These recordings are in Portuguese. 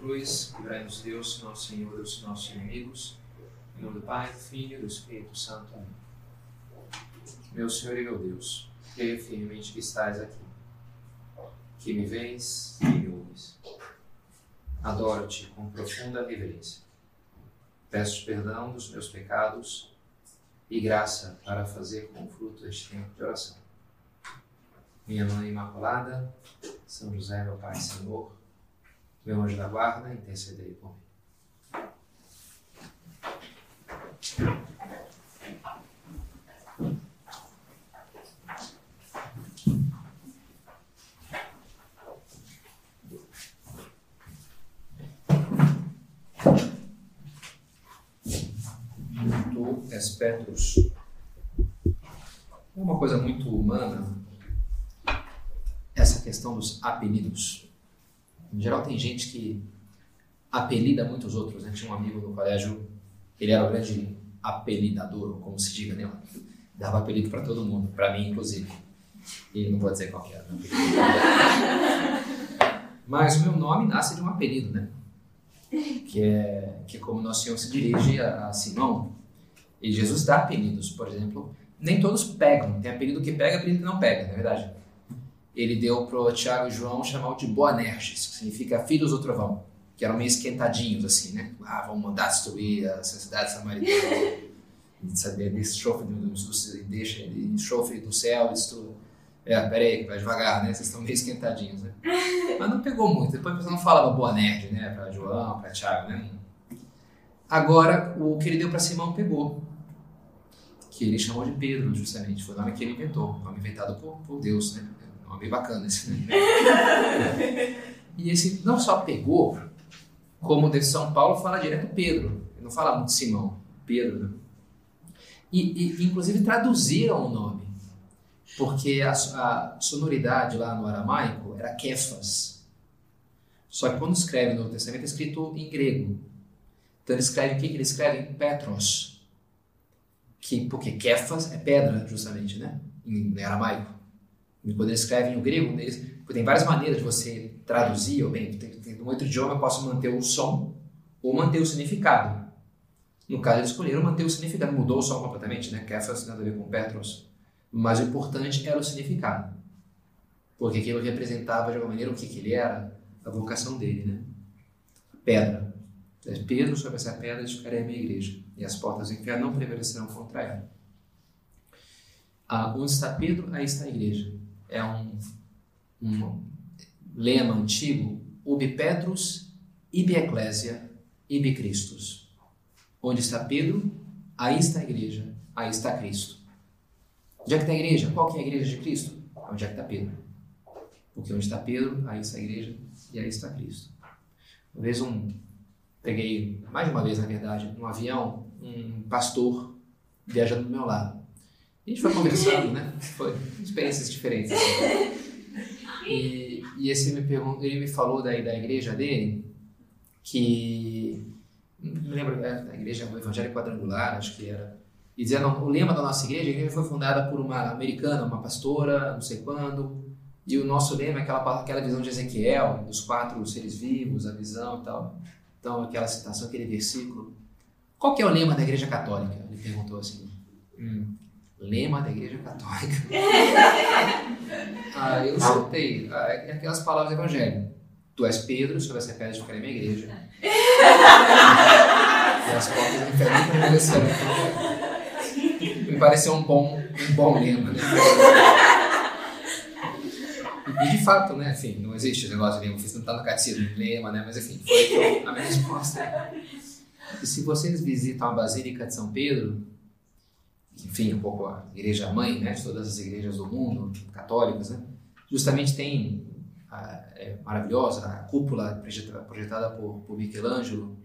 cruz, livrai-nos Deus, nosso Senhor, dos nossos inimigos. Em nome do Pai, do Filho e do Espírito Santo. Amém. Meu Senhor e meu Deus, creio firmemente que estás aqui, que me vês e me ouves. Adoro-te com profunda reverência. Peço perdão dos meus pecados e graça para fazer com fruto este tempo de oração. Minha Mãe Imaculada, São José, meu Pai Senhor, meu anjo da guarda, intercedei por mim. Tu és uma coisa muito humana essa questão dos apelidos. Em geral, tem gente que apelida muitos outros. Né? Tinha um amigo no colégio, ele era o grande apelidador, como se diga, né? Dava apelido para todo mundo, para mim, inclusive. E não vou dizer qual que era. Né? Mas o meu nome nasce de um apelido, né? Que é, que é como Nosso Senhor se dirige a, a Simão. E Jesus dá apelidos, por exemplo. Nem todos pegam. Tem apelido que pega apelido que não pega, não é verdade? Ele deu para Tiago e João chamar de Boanerges, que significa filhos do trovão, que eram meio esquentadinhos, assim, né? Ah, vamos mandar destruir essa cidade samaritana, saber desse enxofre do, deixa enxofre do céu, destrua. É, peraí, vai devagar, né? Vocês estão meio esquentadinhos, né? Mas não pegou muito. Depois a pessoa não falava boa nerd, né? Para João, para Tiago, né? Agora, o que ele deu para Simão pegou. Que ele chamou de Pedro, justamente. Foi o nome que ele inventou. O nome inventado por, por Deus, né? Nome bacana esse nome. e esse não só pegou, como de São Paulo fala direto Pedro, ele não fala muito Simão, Pedro. Né? E, e, inclusive traduziram o nome, porque a, a, sonoridade lá no aramaico era Kefas. Só que quando escreve no Testamento é escrito em grego. Então ele escreve o que, ele escreve? Petros. Que, porque Kefas é pedra, justamente, né? Em, em aramaico. Quando eles escrevem o grego, eles, tem várias maneiras de você traduzir, ou bem, tem, tem, outro idioma eu posso manter o som ou manter o significado. No caso, eles escolheram manter o significado, mudou o som completamente, né? Kefas nada a ver com Petros. Mas o importante era o significado. Porque aquilo representava, de alguma maneira, o que, que ele era, a vocação dele, né? Pedra. Pedro, sobre essa pedra, edificarei a minha igreja, e as portas do inferno não prevalecerão contra ela. Ah, onde está Pedro, aí está a igreja é um, um lema antigo, ubi Petrus, ibi Ecclesia, ibi Christus. Onde está Pedro, aí está a igreja, aí está Cristo. Onde é que está a igreja? Qual que é a igreja de Cristo? Onde é que está Pedro? Porque onde está Pedro, aí está a igreja e aí está Cristo. Uma vez um, peguei, mais de uma vez na verdade, num avião, um pastor viajando do meu lado. A gente foi conversando, né? Foi experiências diferentes. E, e esse me perguntou, ele me falou daí da igreja dele, que me lembro é, da igreja evangélica quadrangular, acho que era. E dizendo, o lema da nossa igreja, a igreja foi fundada por uma americana, uma pastora, não sei quando, e o nosso lema é aquela, aquela visão de Ezequiel, dos quatro seres vivos, a visão e tal. Então, aquela citação, aquele versículo. Qual que é o lema da igreja católica? Ele perguntou assim. Hum, lema da Igreja Católica. ah, eu soltei aquelas palavras do Evangelho. Tu és Pedro, sobre essa pedra ficarei minha igreja. e as portas do inferno permanecerão. Me pareceu um bom, um bom lema. Né? E de fato, né, enfim, não existe esse negócio de lema, não está no catecismo, lema, né, mas enfim, foi a minha resposta. E se vocês visitam a Basílica de São Pedro, enfim, um pouco a igreja mãe né, de todas as igrejas do mundo, católicas, né, justamente tem a, é maravilhosa a cúpula projetada, por, por Michelangelo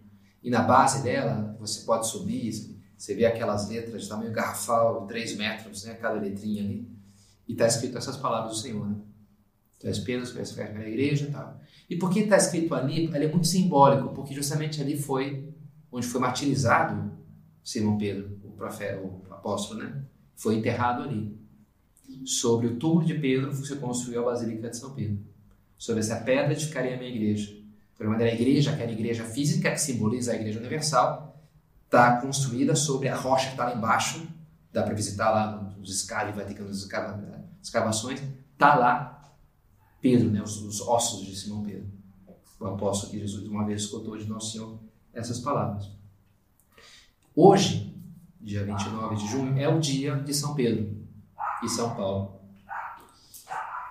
e na base dela você pode subir, você vê aquelas letras de tamanho garrafal, 3 metros, né, cada letrinha ali, e está escrito essas palavras do Senhor, né? Tu és Pedro, tu és na igreja e tal. E por que está escrito ali? Ele é muito simbólico, porque justamente ali foi onde foi martirizado Simão Pedro, o profeta, o apóstolo, né? Foi enterrado ali. Sobre o túmulo de Pedro se construiu a Basílica de São Pedro. Sobre essa pedra edificaria a minha igreja. De maneira, a igreja, aquela igreja física que simboliza a igreja universal, está construída sobre a rocha que está lá embaixo. Dá para visitar lá nos escalhos, vai ter que escavações. Está lá Pedro, né, os, os, ossos de Simão Pedro. O apóstolo que Jesus uma vez escutou de Nosso Senhor essas palavras. Hoje, dia 29 de junho, é o dia de São Pedro e São Paulo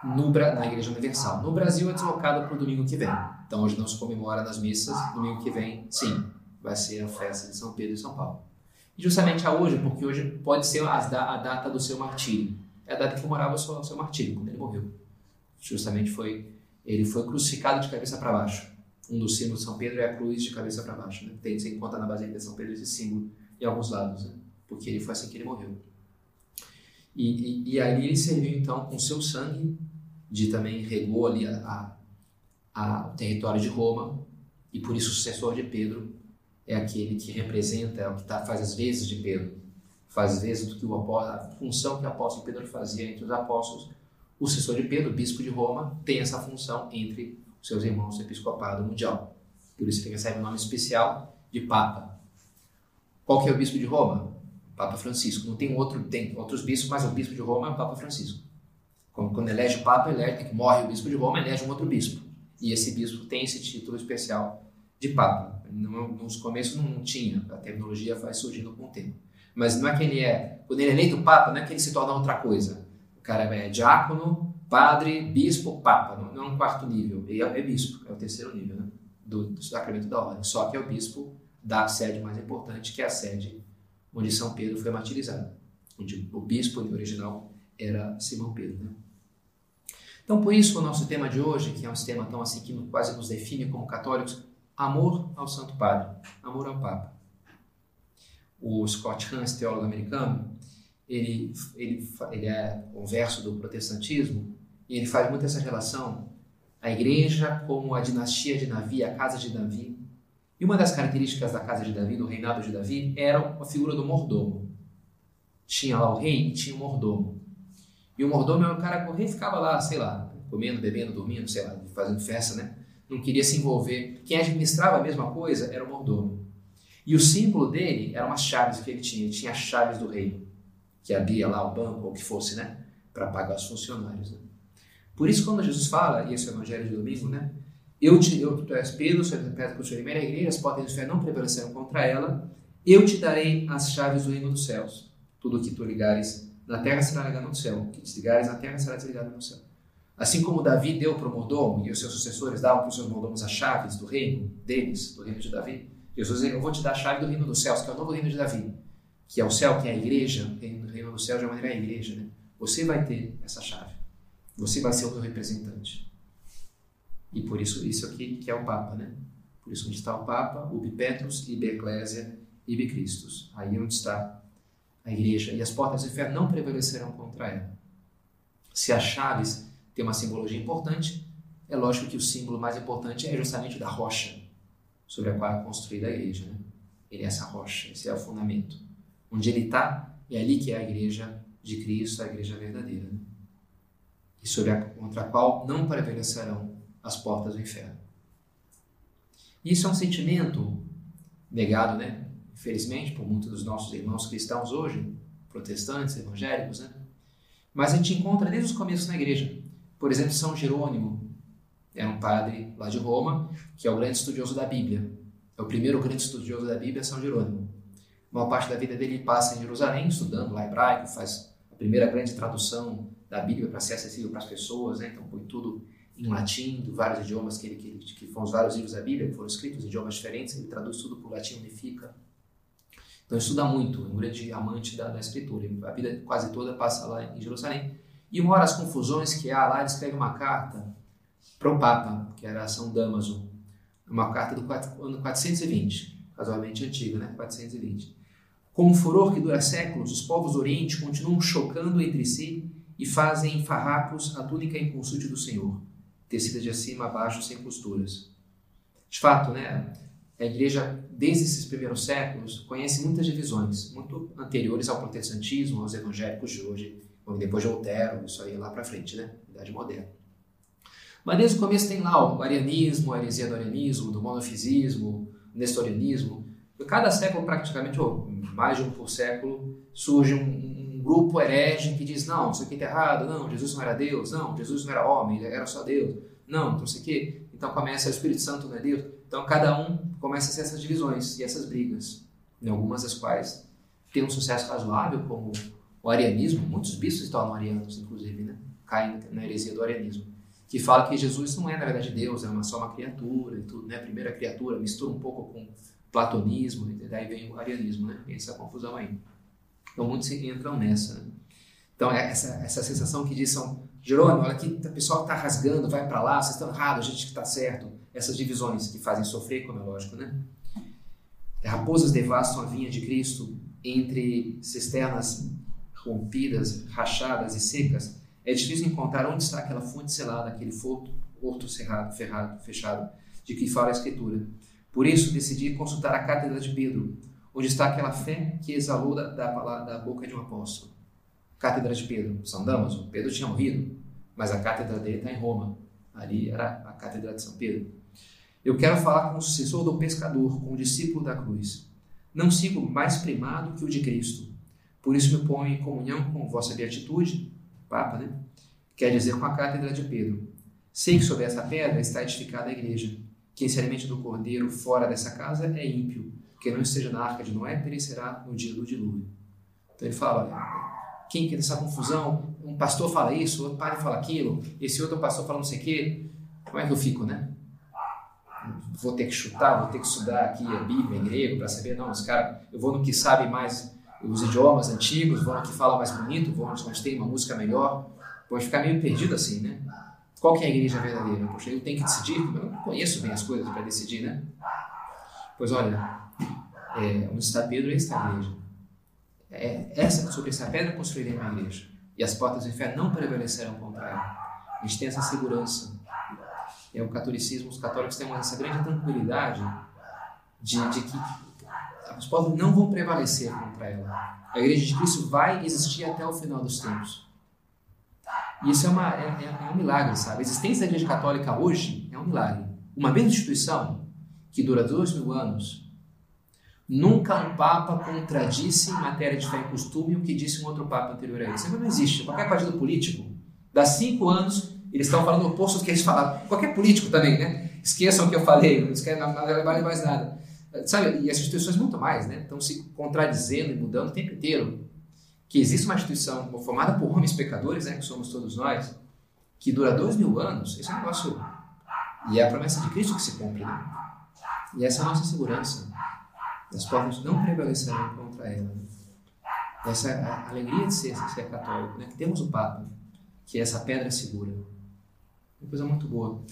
no, na Igreja Universal. No Brasil é deslocado para o domingo que vem. Então hoje não se comemora nas missas, domingo que vem, sim, vai ser a festa de São Pedro e São Paulo. E justamente a hoje, porque hoje pode ser a, a data do seu martírio. É a data que comemorava o seu, o seu martírio, quando ele morreu. Justamente foi, ele foi crucificado de cabeça para baixo. Um dos símbolos de São Pedro é a cruz de cabeça para baixo. Né? Tem, você encontra na Basílica de São Pedro esse símbolo em alguns lados, né? porque ele foi assim que ele morreu. E, e, e ali ele serviu então com seu sangue, de também regou ali a, a a, o território de Roma, e por isso o sucessor de Pedro é aquele que representa, é o que tá, faz as vezes de Pedro, faz as vezes do que o apóstolo, a função que o apóstolo Pedro fazia entre os apóstolos. O sucessor de Pedro, bispo de Roma, tem essa função entre seus irmãos do episcopado mundial. Por isso ele recebe o nome especial de Papa. Qual que é o bispo de Roma? Papa Francisco. Não tem outro, tem outros bispos, mas o bispo de Roma é o Papa Francisco. Quando elege o Papa, elege, morre o bispo de Roma, elege um outro bispo. E esse bispo tem esse título especial de Papa. Nos começos não tinha, a terminologia vai surgindo com o tempo. Mas não é que ele é, quando ele é eleito Papa, não é que ele se torna outra coisa. O cara é diácono, padre, bispo, Papa. Não, não é um quarto nível, é, é bispo, é o terceiro nível né? do, do sacramento da ordem. Só que é o bispo da sede mais importante, que é a sede onde São Pedro foi martirizado. Onde o bispo original era Simão Pedro. Né? Então, por isso, o nosso tema de hoje, que é um tema tão assim que quase nos define como católicos, amor ao Santo Padre, amor ao Papa. O Scott Hans, teólogo americano, ele, ele, ele é o verso do protestantismo e ele faz muito essa relação a igreja como a dinastia de Davi, a casa de Davi. E uma das características da casa de Davi, do reinado de Davi, era a figura do mordomo. Tinha lá o rei e tinha o mordomo. E o mordomo era o cara que o rei ficava lá, sei lá, comendo, bebendo, dormindo, sei lá, fazendo festa, né? Não queria se envolver. Quem administrava a mesma coisa era o mordomo. E o símbolo dele eram as chaves que ele tinha. Ele tinha as chaves do reino, que abria lá o banco, ou o que fosse, né? Para pagar os funcionários. Né? Por isso, quando Jesus fala, e esse é o Evangelho de domingo, né? Eu te, eu, tu és Pedro, sou pedra que o Senhor a igreja, as portas não prevalecerão contra ela. Eu te darei as chaves do reino dos céus. Tudo o que tu ligares na terra será ligado no céu. O que desligares na terra será desligado no céu. Assim como Davi deu para o mordomo e os seus sucessores davam para os seus mordomos as chaves do reino deles, do reino de Davi, Jesus disse: Eu vou te dar a chave do reino dos céus, que é o novo reino de Davi, que é o céu, que é a igreja, o reino, reino dos céus de uma maneira é a igreja. Né? Você vai ter essa chave. Você vai ser o meu representante. E por isso, isso aqui que é o Papa, né? Por isso, onde está o Papa, ubi Petrus, ibi Ecclesia, ibi Christus. Aí é onde está a igreja. E as portas do inferno não prevalecerão contra ela. Se as chaves têm uma simbologia importante, é lógico que o símbolo mais importante é justamente da rocha sobre a qual é construída a igreja. Né? Ele é essa rocha, esse é o fundamento. Onde ele está, é ali que é a igreja de Cristo, a igreja verdadeira. Né? E sobre a, contra a qual não prevalecerão as portas do inferno. Isso é um sentimento negado, né? infelizmente, por muitos dos nossos irmãos cristãos hoje, protestantes, evangélicos, né? Mas a gente encontra desde os começos na igreja. Por exemplo, São Jerônimo era um padre lá de Roma, que é o grande estudioso da Bíblia. É o primeiro grande estudioso da Bíblia, São Jerônimo. Uma parte da vida dele passa em Jerusalém, estudando lá hebraico, faz a primeira grande tradução da Bíblia para ser acessível para as pessoas, né? então põe tudo em latim, vários idiomas que ele que, que foram os vários livros da Bíblia que foram escritos em idiomas diferentes, ele traduz tudo para o latim, unifica. Então estuda muito, é um grande amante da, da escritura. A vida quase toda passa lá em Jerusalém. E uma hora as confusões que há lá, ele escreve uma carta para o Papa, que era São Damaso, uma carta do ano 420, casualmente antiga, né? 420. Com um furor que dura séculos, os povos do Oriente continuam chocando entre si e fazem em farrapos a túnica impulsute do Senhor, tecida de cima a baixo sem costuras. De fato, né? a igreja, desde esses primeiros séculos, conhece muitas divisões, muito anteriores ao protestantismo, aos evangélicos de hoje, depois de Lutero, isso aí lá para frente, né? Idade moderna. Mas desde o começo tem lá o arianismo, a heresia do arianismo, do monofisismo, o nestorianismo. Cada século, praticamente, ou mais de um por século, surge um grupo herege que diz: não, isso aqui está errado, não, Jesus não era Deus, não, Jesus não era homem, ele era só Deus, não, não sei o quê. Então começa o Espírito Santo não é Deus. Então cada um começa a ser essas divisões e essas brigas, em algumas das quais tem um sucesso razoável, como o arianismo, muitos bispos tornam arianos, inclusive, né? caem na heresia do arianismo, que fala que Jesus não é, na verdade, Deus, é uma, só uma criatura e tudo, né? Primeira criatura, mistura um pouco com platonismo, e daí vem o arianismo, né? Essa confusão aí. Então muitos entram nessa, né? Então é essa, essa sensação que diz são Jerônimo, olha aqui, o pessoal está rasgando, vai para lá, vocês estão errados, a gente que está certo. Essas divisões que fazem sofrer, como é lógico, né? Raposas devastam a vinha de Cristo entre cisternas rompidas, rachadas e secas. É difícil encontrar onde está aquela fonte selada, aquele horto cerrado, ferrado, fechado, de que fala a Escritura. Por isso, decidi consultar a cátedra de Pedro, onde está aquela fé que exalou da, da, da boca de um apóstolo. Cátedra de Pedro, São Damaso, Pedro tinha morrido, mas a cátedra dele está em Roma. Ali era a cátedra de São Pedro. Eu quero falar com o sucessor do pescador, com o discípulo da cruz. Não sigo mais primado que o de Cristo. Por isso me ponho em comunhão com vossa beatitude, Papa, né? Quer dizer, com a cátedra de Pedro. Sei que sobre essa pedra está edificada a igreja. Quem se alimente do cordeiro fora dessa casa é ímpio. Quem não esteja na arca de Noé perecerá no dia do dilúvio. Então ele fala, quem que essa confusão? Um pastor fala isso, outro padre fala aquilo, esse outro pastor fala não sei o quê. Como é que eu fico, né? Vou ter que chutar, vou ter que estudar aqui a Bíblia em grego para saber, não, os caras, eu vou no que sabe mais os idiomas antigos, vou no que fala mais bonito, vou onde tem uma música melhor. Pode ficar meio perdido assim, né? Qual que é a igreja verdadeira? Poxa, eu tenho que decidir, eu não conheço bem as coisas para decidir, né? Pois olha, é, onde está Pedro, aí está a igreja. É, essa, sobre essa pedra construirei uma igreja. E as portas do inferno não prevalecerão contra ela. A gente tem essa segurança. É o catolicismo, os católicos têm essa grande tranquilidade de, de que as portas não vão prevalecer contra ela. A igreja de Cristo vai existir até o final dos tempos. E isso é, uma, é, é, é um milagre, sabe? A existência da igreja católica hoje é um milagre. Uma mesma instituição que dura dois mil anos, Nunca um Papa contradisse em matéria de fé e costume o que disse um outro Papa anterior a ele. Isso não existe. Qualquer partido político, dá cinco anos, eles estão falando o oposto do que eles falaram. Qualquer político também, né? Esqueçam o que eu falei, não esquecem, não vale mais nada. Sabe, e as instituições muito mais, né? Estão se contradizendo e mudando o tempo inteiro. Que existe uma instituição formada por homens pecadores, né? Que somos todos nós, que dura dois mil anos, isso é um negócio. E é a promessa de Cristo que se cumpre, né? E essa é a nossa segurança as portas não prevalecerão contra ela. Essa é alegria de ser, ser católico, né? que temos o Papa, que é essa pedra segura. Uma coisa muito boa.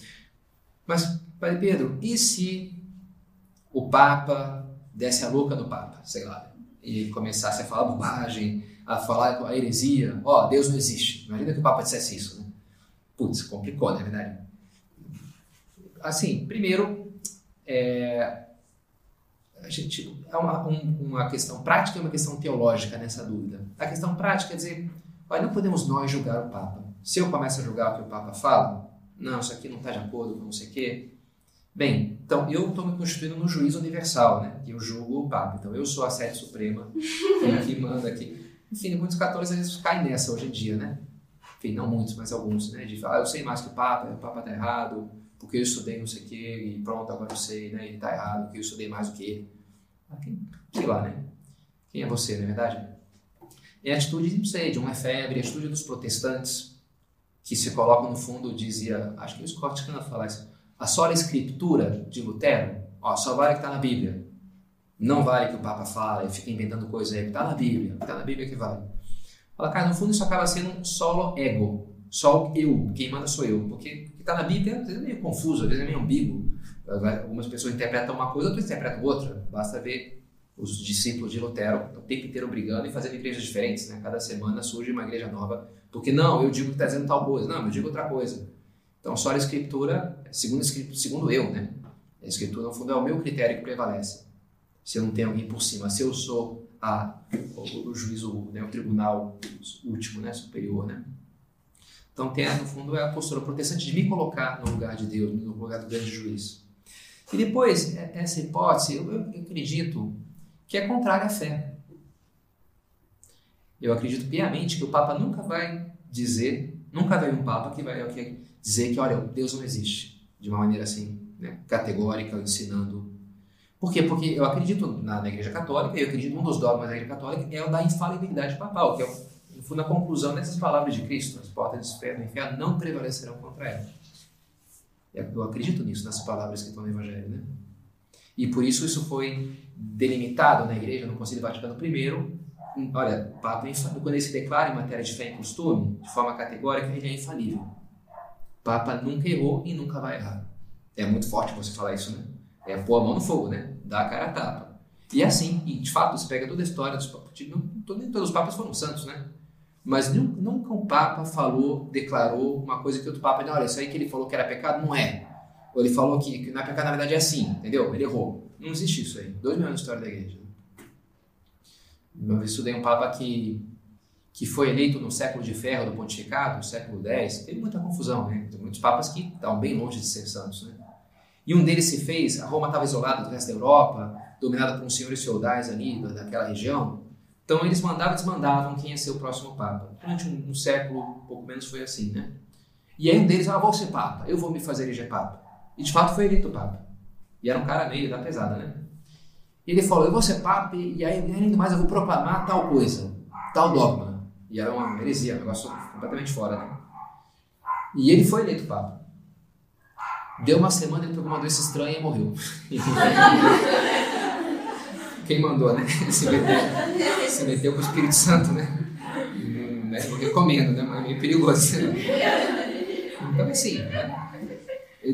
Mas, Padre Pedro, e se o Papa desse a louca do Papa, sei lá, e começasse a falar bobagem, a falar a heresia, ó, oh, Deus não existe. Imagina que o Papa dissesse isso, né? Putz, complicou, não é verdade? Assim, primeiro, é, a gente é uma, um, uma questão prática e uma questão teológica nessa dúvida. A questão prática é dizer, olha, não podemos nós julgar o Papa. Se eu começo a julgar o que o Papa fala, não, isso aqui não está de acordo com não sei o quê. Bem, então eu estou me constituindo no juiz universal, né? Que eu julgo o Papa. Então eu sou a sede suprema que manda aqui. Enfim, muitos católicos às vezes caem nessa hoje em dia, né? Enfim, não muitos, mas alguns, né? De falar, ah, eu sei mais que o Papa, o Papa está errado, porque eu estudei não sei o quê, e pronto, agora eu sei, né? Ele está errado, porque eu estudei mais do que ele. Ah, quem, lá, né? Quem é você, não é verdade? É a atitude, não sei, de um efebre, a atitude dos protestantes, que se colocam no fundo, dizia, acho que o Scott Cana fala isso, a sola escritura de Lutero, ó, só vale o que está na Bíblia. Não vale que o Papa fala e fica inventando coisa aí, está na Bíblia, está na Bíblia que vale. Fala, cara, no fundo isso acaba sendo um solo ego, só eu, quem manda sou eu, porque que está na Bíblia, às vezes é meio confuso, às vezes é meio ambíguo. Algumas pessoas interpretam uma coisa, outras interpretam outra. Basta ver os discípulos de Lutero o tempo inteiro brigando e fazendo igrejas diferentes. Né? Cada semana surge uma igreja nova. Porque não, eu digo que está dizendo tal coisa. Não, eu digo outra coisa. Então, só a escritura, segundo, segundo eu, né? A escritura, no fundo, é o meu critério que prevalece. Se eu não tenho alguém por cima, se eu sou a, o, o juízo, né, o tribunal último, né, superior, né? Então, tem, no fundo, é a postura protestante de me colocar no lugar de Deus, no lugar do grande juiz. E depois, é, essa hipótese, eu, eu acredito que é contrária à fé. Eu acredito piamente que o Papa nunca vai dizer, nunca vai um Papa que vai dizer que, olha, Deus não existe, de uma maneira assim, né, categórica, ensinando. Por quê? Porque eu acredito na, na Igreja Católica, e eu acredito um dos dogmas da Igreja Católica é o da infalibilidade papal, que é o no fundo, a conclusão dessas palavras de Cristo, as portas do inferno, inferno não prevalecerão contra ela. Eu acredito nisso, nessas palavras que estão no Evangelho, né? E por isso isso foi delimitado na igreja, no Concílio Vaticano I. Olha, Papa, é quando ele se declara em matéria de fé e costume, de forma categórica, ele é infalível. Papa nunca errou e nunca vai errar. É muito forte você falar isso, né? É pôr a mão no fogo, né? Dar a cara a tapa. E é assim, e de fato, você pega toda a história dos papas, todos os papas foram santos, né? Mas nunca um Papa falou, declarou uma coisa que outro Papa, não, olha, isso aí que ele falou que era pecado não é. Ou ele falou que, que não é pecado, na verdade é assim, entendeu? Ele errou. Não existe isso aí. Dois mil anos de história da igreja. Eu estudei um Papa que, que foi eleito no século de ferro do pontificado, século X. Teve muita confusão, né? Tem muitos papas que estavam bem longe de ser santos, né? E um deles se fez, a Roma estava isolada do resto da Europa, dominada por uns senhores feudais ali daquela região, então eles mandavam e desmandavam quem ia ser o próximo Papa. Durante um, um século, pouco menos, foi assim, né? E aí um deles, ah, vou ser Papa, eu vou me fazer eleger Papa. E de fato foi eleito Papa. E era um cara meio da pesada, né? E ele falou, eu vou ser Papa e aí, ainda mais, eu vou proclamar tal coisa, tal dogma. E era uma heresia, um negócio completamente fora, né? E ele foi eleito Papa. Deu uma semana, ele pegou uma doença estranha e morreu. Quem mandou, né? Se meteu, se meteu com o Espírito Santo, né? né? Eu recomendo, né? Mas é meio perigoso. Então, assim,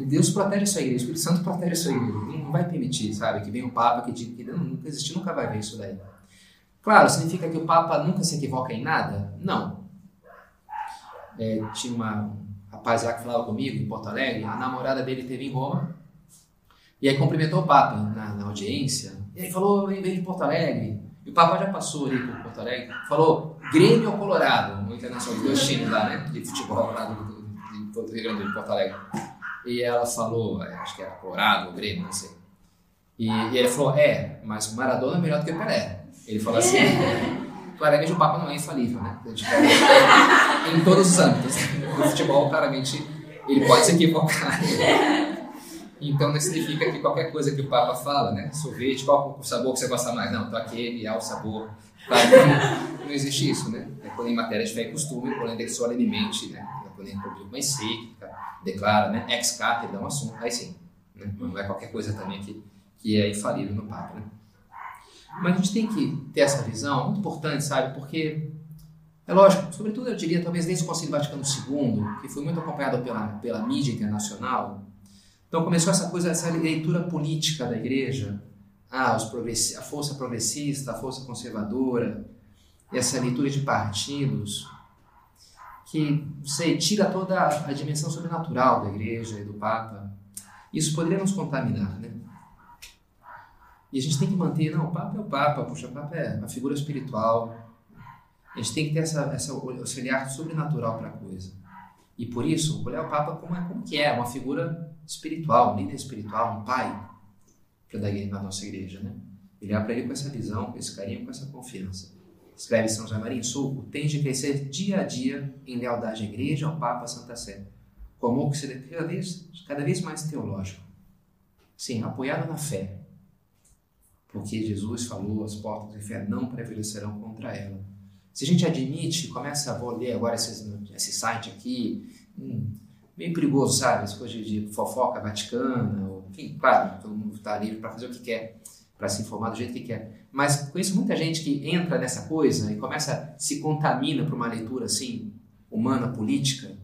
Deus protege a sua igreja, o Espírito Santo protege a sua igreja. Não vai permitir, sabe, que venha um Papa que diga que não, nunca existiu, nunca vai ver isso daí. Claro, significa que o Papa nunca se equivoca em nada? Não. É, tinha uma, um rapaz lá que falava comigo em Porto Alegre, a namorada dele teve em Roma, e aí cumprimentou o Papa na, na audiência, e aí falou, em vez de Porto Alegre, e o Papa já passou ali por Porto Alegre, falou Grêmio ou Colorado, no Internacional, dois times lá, né, de futebol lá do, do, do Rio Grande de Porto Alegre. E ela falou, é, acho que era Colorado ou Grêmio, não sei. E, e ele falou, é, mas o Maradona é melhor do que o Pelé. Ele falou assim, claramente o Papa não é infalível, né? em todos os âmbitos. No futebol, claramente, ele pode se equivocar. Então não significa que qualquer coisa que o Papa fala, né? Sorvete, qual o sabor que você gosta mais? Não, então aquele é o sabor. Não, não, existe isso, né? É em matéria de fé e costume, quando é solenemente, né? É quando público mais encíclica, declara, né? Ex cátedra, um assunto, aí sim. Né? Não é qualquer coisa também que, que é infalível no Papa, né? Mas a gente tem que ter essa visão, muito importante, sabe? Porque é lógico, sobretudo eu diria, talvez desde o Concílio Vaticano II, que foi muito acompanhado pela, pela mídia internacional, então começou essa coisa, essa leitura política da igreja, ah, os a força progressista, a força conservadora, essa leitura de partidos, que você tira toda a dimensão sobrenatural da igreja e do Papa. Isso poderia nos contaminar, né? E a gente tem que manter, não, o Papa é o Papa, puxa, o Papa é uma figura espiritual. A gente tem que ter essa, essa, esse olhar sobrenatural para a coisa. E por isso, olhar o Papa como, é, como que é, uma figura espiritual, um líder espiritual, um pai na nossa igreja, né? Olhar para ele com essa visão, com esse carinho, com essa confiança. Escreve São José Maria Sulco, tem de crescer dia a dia em lealdade à igreja, ao Papa, à Santa Sé, com amor que seja cada vez, cada vez mais teológico. Sim, apoiado na fé, porque Jesus falou, as portas do inferno não prevalecerão contra ela. Se a gente admite, começa a ler agora esse, esse site aqui, hum, meio perigoso, sabe? Essa coisa de, fofoca vaticana, ou, enfim, claro, todo mundo está livre para fazer o que quer, para se informar do jeito que quer. Mas conheço muita gente que entra nessa coisa e começa, se contamina para uma leitura assim, humana, política,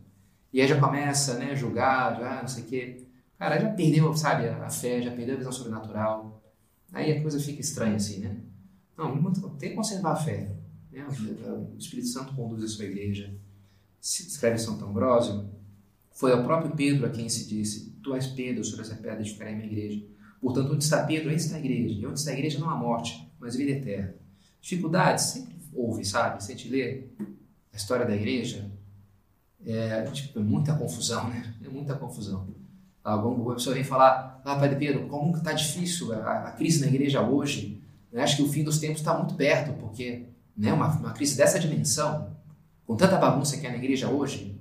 e aí já começa né, julgar, já não sei o quê. Cara, já perdeu, sabe, a fé, já perdeu a visão sobrenatural. Aí a coisa fica estranha assim, né? Não, tem que conservar a fé. Né? O Espírito Santo conduz a sua igreja. Escreve Santo Ambrósio, foi ao próprio Pedro a quem se disse: Tu és Pedro, sobre essa pedra edificarei minha igreja. Portanto, onde está Pedro, aí está a igreja. E onde está a igreja, não há morte, mas vida eterna. Dificuldades sempre houve, sabe? Se a gente lê a história da igreja, é, tipo, é muita confusão, né? É muita confusão. Alguma pessoa vem falar, ah, Padre Pedro, como está difícil a, a, crise na igreja hoje? Eu acho que o fim dos tempos está muito perto, porque né, uma, uma crise dessa dimensão, com tanta bagunça que é na igreja hoje,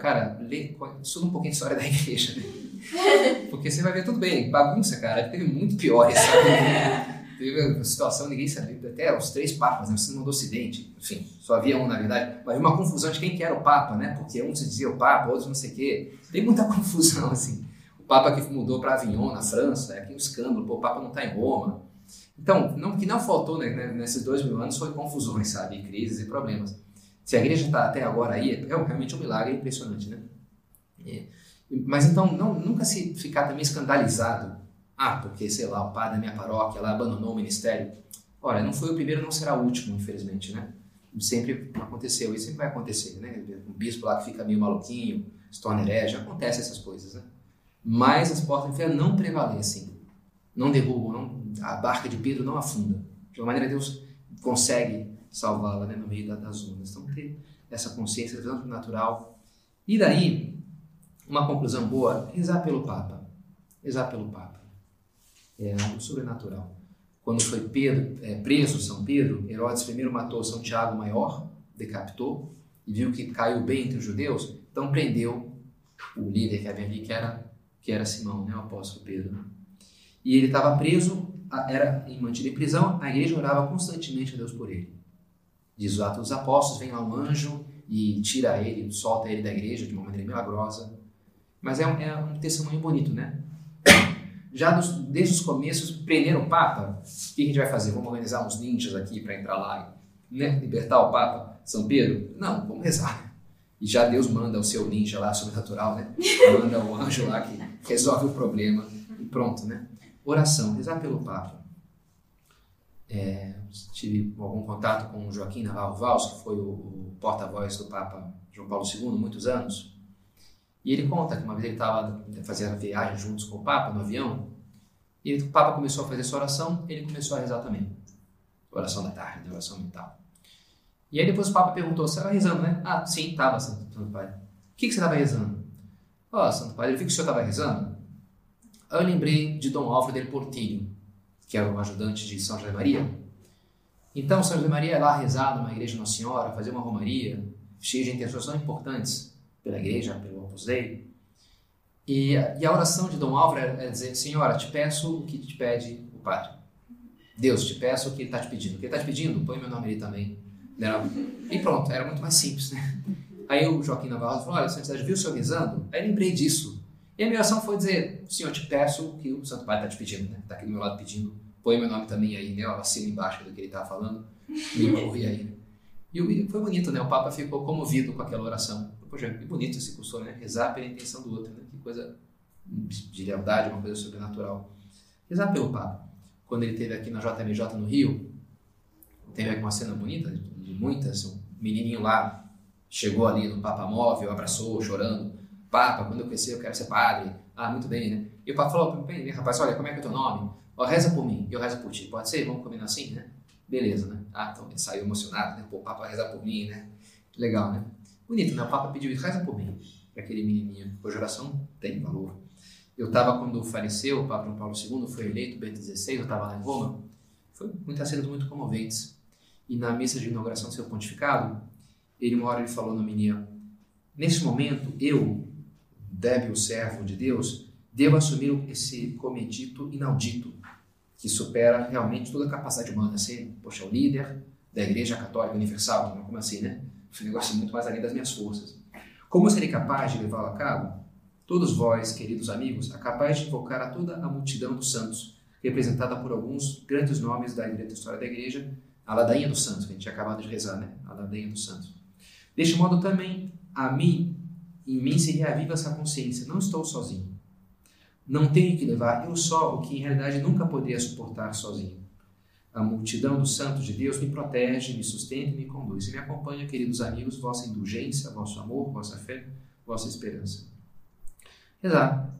cara, lê, estuda um pouquinho de história da igreja, né? Porque você vai ver tudo bem, bagunça, cara, teve muito piores, sabe? teve uma situação, ninguém sabia, até os três papas, né, você do Ocidente, enfim, só havia um na verdade, mas uma confusão de quem que era o Papa, né? Porque um se dizia o Papa, outros não sei o quê. Tem muita confusão, assim. O Papa que mudou para Avignon, na França, é aqui um escândalo, pô, o Papa não está em Roma. Então, o que não faltou né, né, nesses dois mil anos foi confusões, sabe? Crises e problemas. Se a igreja está até agora aí, é realmente um milagre impressionante, né? É. Mas então, não, nunca se ficar também escandalizado ah, porque, sei lá, o padre da minha paróquia lá abandonou o ministério. Olha, não foi o primeiro, não será o último, infelizmente, né? Sempre aconteceu e sempre vai acontecer, né? Um bispo lá que fica meio maluquinho, se torna herege, acontece essas coisas, né? Mas as portas do inferno não prevalecem, não derrubam, não, a barca de Pedro não afunda. De uma maneira, Deus consegue salvá-la né, no meio das ondas. Então, ter essa consciência, tanto natural. E daí, uma conclusão boa, rezar pelo Papa. Rezar pelo Papa é algo sobrenatural. Quando foi Pedro, é, preso São Pedro, Herodes primeiro matou São Tiago Maior, decapitou, e viu que caiu bem entre os judeus, então prendeu o líder que havia ali, que era, que era Simão, né, o apóstolo Pedro. E ele estava preso, era mantido em prisão, a igreja orava constantemente a Deus por ele. Diz o Atos dos Apóstolos, vem lá um anjo e tira ele, solta ele da igreja de uma maneira milagrosa. Mas é um, é um testemunho bonito, né? já dos, desde os começos prenderam o Papa. O que a gente vai fazer? Vamos organizar uns ninjas aqui para entrar lá e né, libertar o Papa São Pedro? Não, vamos rezar. E já Deus manda o seu ninja lá, sobrenatural, né? Manda o anjo lá que resolve o problema e pronto, né? Oração, rezar pelo Papa. É, tive algum contato com o Joaquim Navarro Valls, que foi o, o porta-voz do Papa João Paulo II, muitos anos. E ele conta que uma vez ele estava fazendo viagem juntos com o Papa no avião, e o Papa começou a fazer essa oração, ele começou a rezar também. Oração da tarde, oração mental. E aí depois o Papa perguntou, você estava rezando, né? Ah, sim, estava, Santo Padre. O que, que você estava rezando? Ó, oh, Santo Padre, eu vi que o senhor estava rezando. Aí eu lembrei de Dom Álvaro del Portillo, que era o ajudante de São José Maria. Então, São José Maria ia lá rezar numa igreja Nossa Senhora, fazer uma romaria, cheia de intenções tão importantes pela igreja, pelo Opus Dei. E, e a oração de Dom Álvaro é, é dizer, Senhora, te peço o que te pede o Padre. Deus, te peço o que ele está te pedindo. O que ele está te pedindo, põe meu nome ali também. E pronto, era muito mais simples, né? Aí o Joaquim Navarro falou, olha, Santidade, viu o senhor rezando? Aí lembrei disso. E a minha oração foi dizer, Senhor, te peço o que o Santo Padre está te pedindo, né? Está aqui do meu lado pedindo, põe meu nome também aí, né? Eu assino embaixo do que ele está falando, me ouve aí. E foi bonito, né? O Papa ficou comovido com aquela oração. Poxa, que bonito esse curso, né? Rezar pela intenção do outro, né? Que coisa de lealdade, uma coisa sobrenatural. Rezar pelo Papa. Quando ele esteve aqui na JMJ no Rio, teve uma cena bonita, de muitas, um menininho lá chegou ali no Papa Móvel, abraçou, chorando. Papa, quando eu crescer eu quero ser padre. Ah, muito bem, né? E o Papa falou, bem, rapaz, olha, como é que é o teu nome? Ó, reza por mim, eu rezo por ti. Pode ser? Vamos combinar assim, né? Beleza, né? Ah, então ele saiu emocionado, né? Pô, o Papa reza por mim, né? Legal, né? Bonito, né? O Papa pediu isso, reza por mim, para aquele menininho. Hoje oração tem valor. Eu estava, quando faleceu, o Papa João Paulo II foi eleito, Bento XVI, eu estava lá em Roma. Foi muitas cenas muito comoventes. E na missa de inauguração do seu pontificado, ele uma hora ele falou na menina, nesse momento, eu, débil servo de Deus, devo assumir esse cometido inaudito, que supera realmente toda a capacidade humana, ser, poxa, o líder da Igreja Católica Universal, como assim, né? um negócio muito mais além das minhas forças. Como serei capaz de levá-lo a cabo? Todos vós, queridos amigos, é capaz de invocar a toda a multidão dos santos, representada por alguns grandes nomes da história da igreja, a ladainha dos santos, que a gente tinha acabado de rezar, né? A ladainha dos santos. Deste modo também, a mim, em mim seria viva essa consciência, não estou sozinho. Não tenho que levar eu só o que em realidade nunca poderia suportar sozinho. A multidão dos santos de Deus me protege, me sustenta e me conduz. E me acompanha, queridos amigos, vossa indulgência, vosso amor, vossa fé, vossa esperança. Rezar.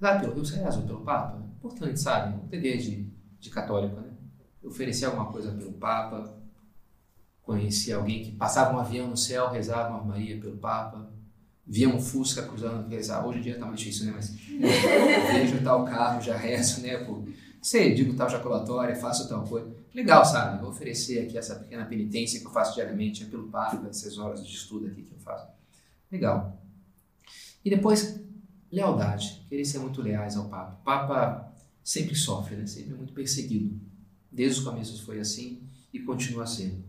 Rezar pelo Deus, rezo pelo Papa. Importante, sabe? Um dever de, de católico, né? Oferecer alguma coisa pelo Papa. Conheci alguém que passava um avião no céu, rezava uma Maria pelo Papa. Via um Fusca cruzando, ah, hoje em dia tá mais difícil, né? Mas vejo tal carro, já rezo, né? Por, sei, digo tal jaculatória, faço tal coisa. Legal, sabe? Vou oferecer aqui essa pequena penitência que eu faço diariamente, é pelo Papa, essas horas de estudo aqui que eu faço. Legal. E depois, lealdade. Querer ser muito leais ao Papa. O Papa sempre sofre, né? Sempre é muito perseguido. Desde os começos foi assim e continua sendo.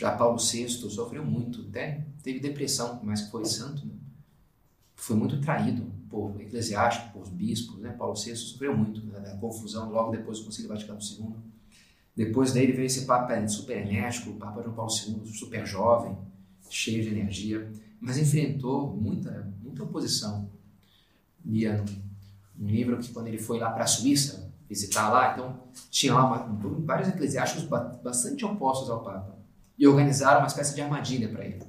Já Paulo VI sofreu muito, até teve depressão, mas foi santo, né? foi muito traído por eclesiástico, por bispos, né? Paulo VI sofreu muito né? da confusão logo depois do Concílio Vaticano II. Depois dele veio esse Papa super enérgico, o Papa João Paulo II, super jovem, cheio de energia, mas enfrentou muita, muita oposição. Lia um livro que quando ele foi lá para a Suíça visitar lá, então tinha lá uma, vários eclesiásticos bastante opostos ao Papa e organizaram uma espécie de armadilha para ele.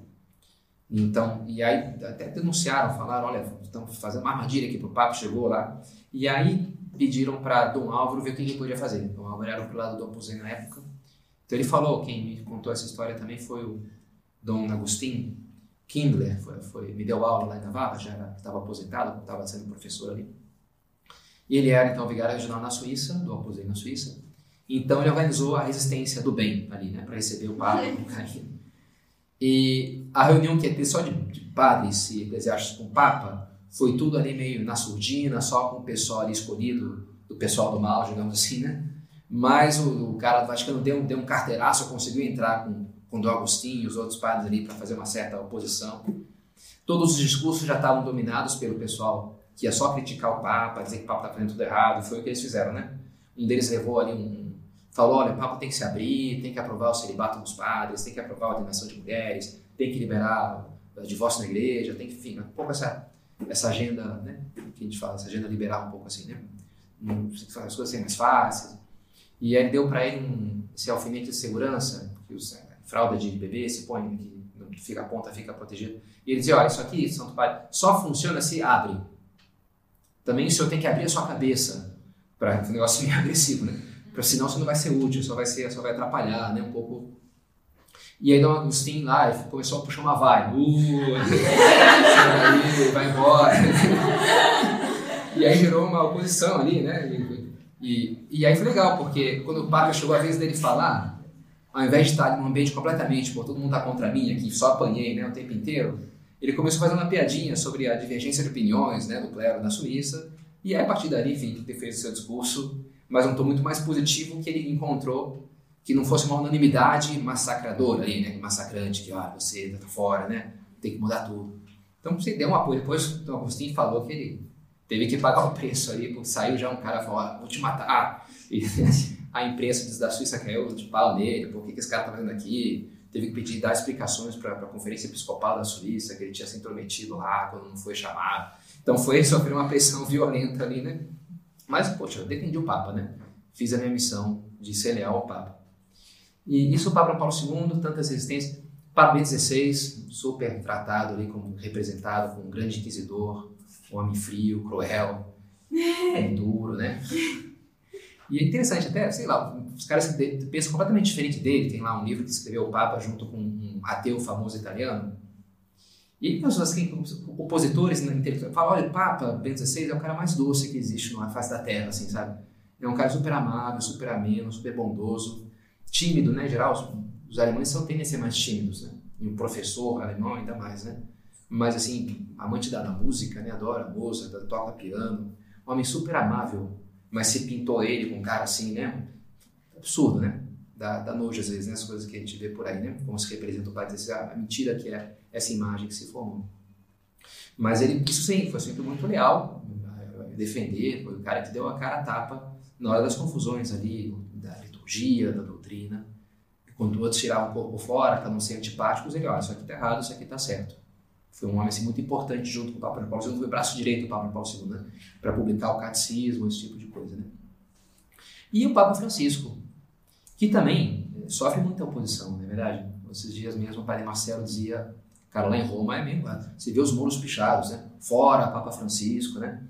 Então, e aí até denunciaram, falaram, olha, estamos fazendo uma armadilha aqui para o Papa, chegou lá. E aí pediram para Dom Álvaro ver o que ele podia fazer. Dom Álvaro era pro lado do Opusei na época. Então ele falou, quem me contou essa história também foi o Dom Agostinho Kindler, foi, foi, me deu aula lá em Navarra, já estava aposentado, estava sendo professor ali. E ele era então vigário regional na Suíça, do Opusei na Suíça. Então ele organizou a resistência do bem ali, né, para receber o com carinho. E a reunião que ia ter só de, de padres e eclesiásticos com o Papa foi tudo ali meio na surdina, só com o pessoal ali escolhido, do pessoal do mal, digamos assim, né? Mas o, o cara do Vaticano deu, deu um carteiraço, conseguiu entrar com, com o Dom Agostinho e os outros padres ali para fazer uma certa oposição. Todos os discursos já estavam dominados pelo pessoal que ia só criticar o Papa, dizer que o Papa está fazendo tudo errado, foi o que eles fizeram, né? Um deles levou ali um, falou, olha, o Papa tem que se abrir, tem que aprovar o celibato dos padres, tem que aprovar a ordenação de mulheres, tem que liberar o divórcio na igreja, tem que, enfim, um pouco essa, essa agenda, né, que a gente fala, essa agenda liberal um pouco assim, né, as coisas serem mais fáceis. E aí deu para ele um, esse alfinete de segurança, que usa fralda de bebê, se põe, que fica a ponta, fica protegida. E ele dizia, olha, isso aqui, Santo Pai, só funciona se abre. Também o senhor tem que abrir a sua cabeça, para um negócio meio agressivo, né? Porque senão você não vai ser útil, só vai ser, só vai atrapalhar, né? Um pouco. E aí Dom Agostinho lá começou a puxar uma vai. Uh, aí, vai embora. e aí gerou uma oposição ali, né? E, e, aí foi legal, porque quando o Papa chegou a vez dele falar, ao invés de estar num ambiente completamente, pô, todo mundo está contra mim aqui, só apanhei né, o tempo inteiro, ele começou a fazer uma piadinha sobre a divergência de opiniões né, do clero na Suíça, e aí a partir dali, enfim, ele fez o seu discurso mas um tom muito mais positivo que ele encontrou que não fosse uma unanimidade massacradora ali, né? Massacrante, que ah, você tá fora, né? Tem que mudar tudo. Então você deu um apoio. Depois o Agostinho falou que ele teve que pagar o preço ali, porque saiu já um cara falou, ah, vou te matar. E a imprensa da Suíça caiu de pau nele, por que, que esse cara tá fazendo aqui? Teve que pedir, dar explicações para a Conferência Episcopal da Suíça, que ele tinha se intrometido lá quando não foi chamado. Então foi sofrer uma pressão violenta ali, né? Mas, poxa, eu defendi o Papa, né? Fiz a minha missão de ser leal ao Papa. E isso o Papa Paulo II, tantas resistências. Papa Bento XVI, super tratado ali como representado como um grande inquisidor, um homem frio, cruel, é duro, né? E é interessante até, sei lá, os caras que pensam completamente diferente dele, tem lá um livro que escreveu o Papa junto com um ateu famoso italiano, e pessoas assim, opositores na intelectual falam, olha, o Papa Bento XVI é o cara mais doce que existe na face da Terra, assim, sabe? É um cara super amável, super ameno, super bondoso, tímido, né? Em geral, os, os alemães são tendem a ser mais tímidos, né? E o professor alemão ainda mais, né? Mas, assim, amante da, da música, né? Adora música, toca piano. Homem super amável, mas se pintou ele com um cara assim, né? Absurdo, né? Dá, dá nojo às vezes, né? As coisas que a gente vê por aí, né? Como se representa o pai, a mentira que é essa imagem que se formou. Mas ele, isso sim, foi sempre muito leal, eh, defender, foi o cara que deu a cara a tapa na hora das confusões ali, da liturgia, da doutrina. Quando outros tiravam o corpo fora, não ser antipáticos, ele, olha, isso aqui está errado, isso aqui está certo. Foi um homem assim, muito importante junto com o Papa João Paulo II, foi braço direito do Papa João Paulo II, né? para publicar o catecismo, esse tipo de coisa. Né? E o Papa Francisco, que também eh, sofre muita oposição, não é verdade? Esses dias mesmo o Padre Marcelo dizia Cara, lá em Roma é mesmo, você vê os muros pichados, né? Fora Papa Francisco, né?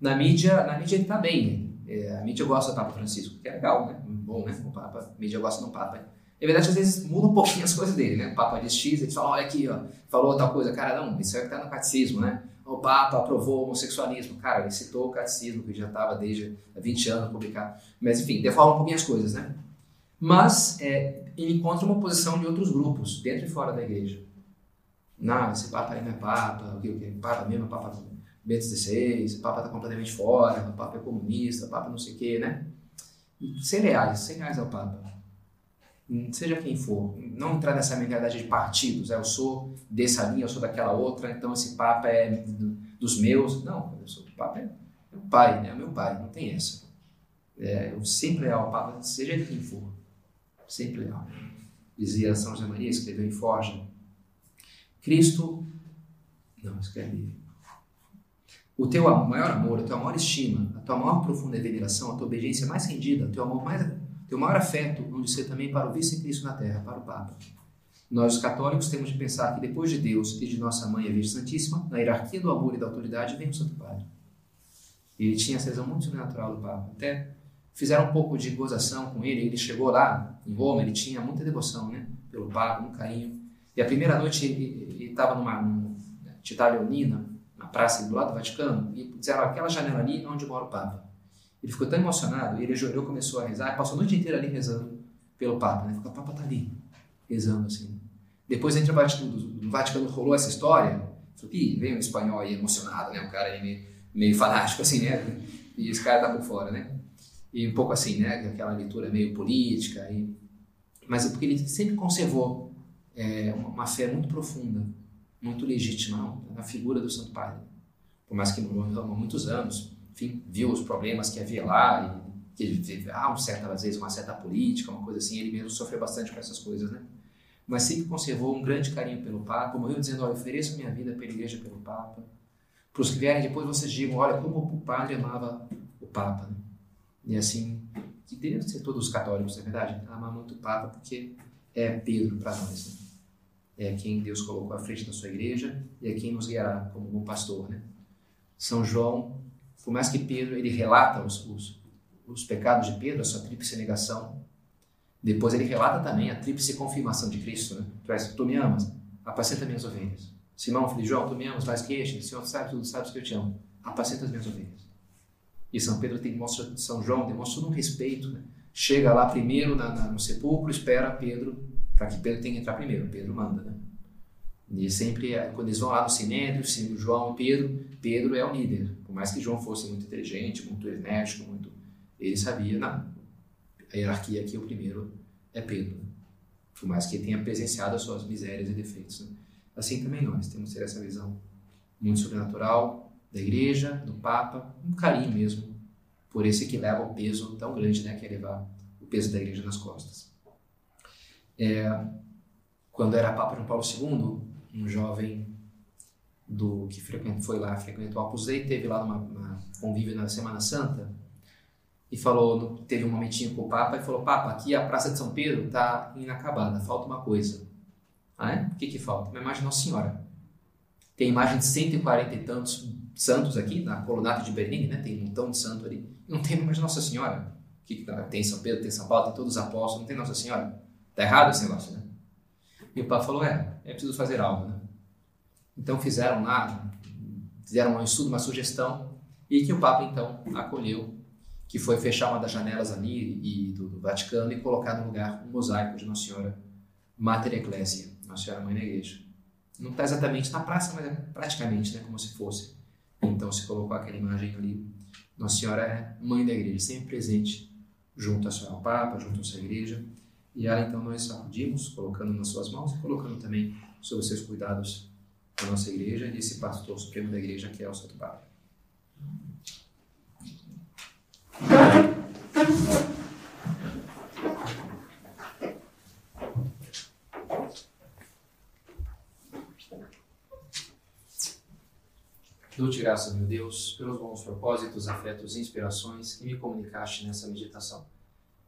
Na mídia, na mídia ele tá bem, né? é, a mídia gosta do Papa Francisco, que é legal, né? Bom, né? O Papa, a mídia gosta do Papa. É verdade, às vezes muda um pouquinho as coisas dele, né? O Papa diz X, ele fala, olha aqui, ó, falou tal coisa. Cara, não, isso é que está no catecismo, né? O Papa aprovou o homossexualismo. Cara, ele citou o catecismo, que já estava desde 20 anos publicado. Mas, enfim, deforma um pouquinho as coisas, né? Mas é, ele encontra uma oposição de outros grupos, dentro e fora da igreja. Não, esse Papa aí não é Papa, o que, o que? Papa mesmo é Papa Bento XVI, Papa está completamente fora, o Papa é comunista, o Papa não sei o quê, né? Ser leais, ser leais ao Papa. Seja quem for. Não entrar nessa mentalidade de partidos. É, eu sou dessa linha, eu sou daquela outra, então esse Papa é dos meus. Não, eu sou do Papa, é meu pai, né? É meu pai, não tem essa. É, eu sempre leal ao Papa, seja quem for. Sempre leal. Dizia São José Maria, escreveu em Forja. Cristo. Não, escreve o teu maior amor, a tua maior estima, a tua maior profunda veneração, a tua obediência mais rendida, o teu amor mais, teu maior afeto, vão de ser também para o vice-cristo na terra, para o Papa. Nós, os católicos, temos de pensar que depois de Deus e de nossa mãe, a Virgem Santíssima, na hierarquia do amor e da autoridade, vem o Santo Padre. Ele tinha essa visão muito sobrenatural do Papa. Até fizeram um pouco de gozação com ele. Ele chegou lá em Roma, ele tinha muita devoção né, pelo Papa, um carinho. E a primeira noite ele estava numa, numa Leonina, na praça do lado do Vaticano, e disseram, aquela janela ali onde mora o Papa. Ele ficou tão emocionado, ele ajoelhou, começou a rezar, passou a noite inteira ali rezando pelo Papa. Né? Ficou, o Papa está ali, rezando assim. Depois, entre o Vaticano, no Vaticano rolou essa história, falou, Ih, veio um espanhol aí emocionado, né? um cara aí meio, meio fanático assim, né? E esse cara tá por fora, né? E um pouco assim, né? Aquela leitura meio política. E... Mas é porque ele sempre conservou é, uma, fé muito profunda muito legítima na figura do Santo Padre. Por mais que morou há muitos anos, enfim, viu os problemas que havia lá e que há um certo, às vezes, uma certa política, uma coisa assim, ele mesmo sofreu bastante com essas coisas, né? Mas sempre conservou um grande carinho pelo Papa, morreu dizendo, olha, ofereço minha vida pela igreja, pelo Papa. Para os que vierem depois, vocês digam, olha, como o padre amava o Papa. Né? E assim, que deve ser todos os católicos, é verdade? Amar muito o Papa, porque é Pedro para nós. Né? É quem Deus colocou à frente da sua igreja e é quem nos guiará como bom pastor. Né? São João, por mais que Pedro ele relata os, os, os pecados de Pedro, a sua tríplice negação, depois ele relata também a tríplice confirmação de Cristo. Né? Tu, és, tu me amas, apacenta minhas ovelhas. Simão, filho de João, tu me amas mais que este, Senhor sabe, tu sabes que eu te amo, apacenta as minhas ovelhas. E São Pedro tem, mostra, São João demonstra um respeito. Né? Chega lá primeiro na, na, no sepulcro, espera Pedro para que Pedro tenha que entrar primeiro. Pedro manda, né? E sempre, quando eles vão lá no Sinédrio, João e Pedro, Pedro é o líder. Por mais que João fosse muito inteligente, muito enérgico, muito, ele sabia, não, a hierarquia aqui, o primeiro é Pedro. Né? Por mais que ele tenha presenciado as suas misérias e defeitos. Né? Assim também nós temos que ter essa visão muito sobrenatural da igreja, do Papa, um carinho mesmo por esse que leva o peso tão grande, né, que é levar o peso da igreja nas costas. É, quando era Papa João Paulo II, um jovem do que foi lá, frequentou Opus Dei, teve lá uma, uma convívio na Semana Santa e falou, teve um momentinho com o Papa e falou, Papa, aqui a Praça de São Pedro está inacabada, falta uma coisa. Ah, é? O que que falta? Uma imagem de Nossa Senhora. Tem imagem de 140 e tantos santos aqui, na colunata de Berlim, né? Tem um montão de santo ali. Não tem de Nossa Senhora. O que, que tá? Tem São Pedro, tem São Paulo, tem todos os apóstolos, não tem Nossa Senhora. Tá errado esse negócio, né? E o Papa falou, é, é preciso fazer algo, né? Então fizeram lá, fizeram um estudo, uma sugestão, e que o Papa então acolheu, que foi fechar uma das janelas ali e do, do Vaticano e colocar no lugar um mosaico de Nossa Senhora Mater Ecclesia, Nossa Senhora Mãe da Igreja. Não está exatamente na praça, mas é praticamente né, como se fosse. Então se colocou aquela imagem ali. Nossa Senhora é Mãe da Igreja, sempre presente junto ao Papa, junto à sua Igreja. E ela então nós sacudimos, colocando nas suas mãos e colocando também sob os seus cuidados a nossa igreja e esse pastor supremo da igreja que é o Santo Padre. Dou-te graças, meu Deus, pelos bons propósitos, afetos e inspirações que me comunicaste nessa meditação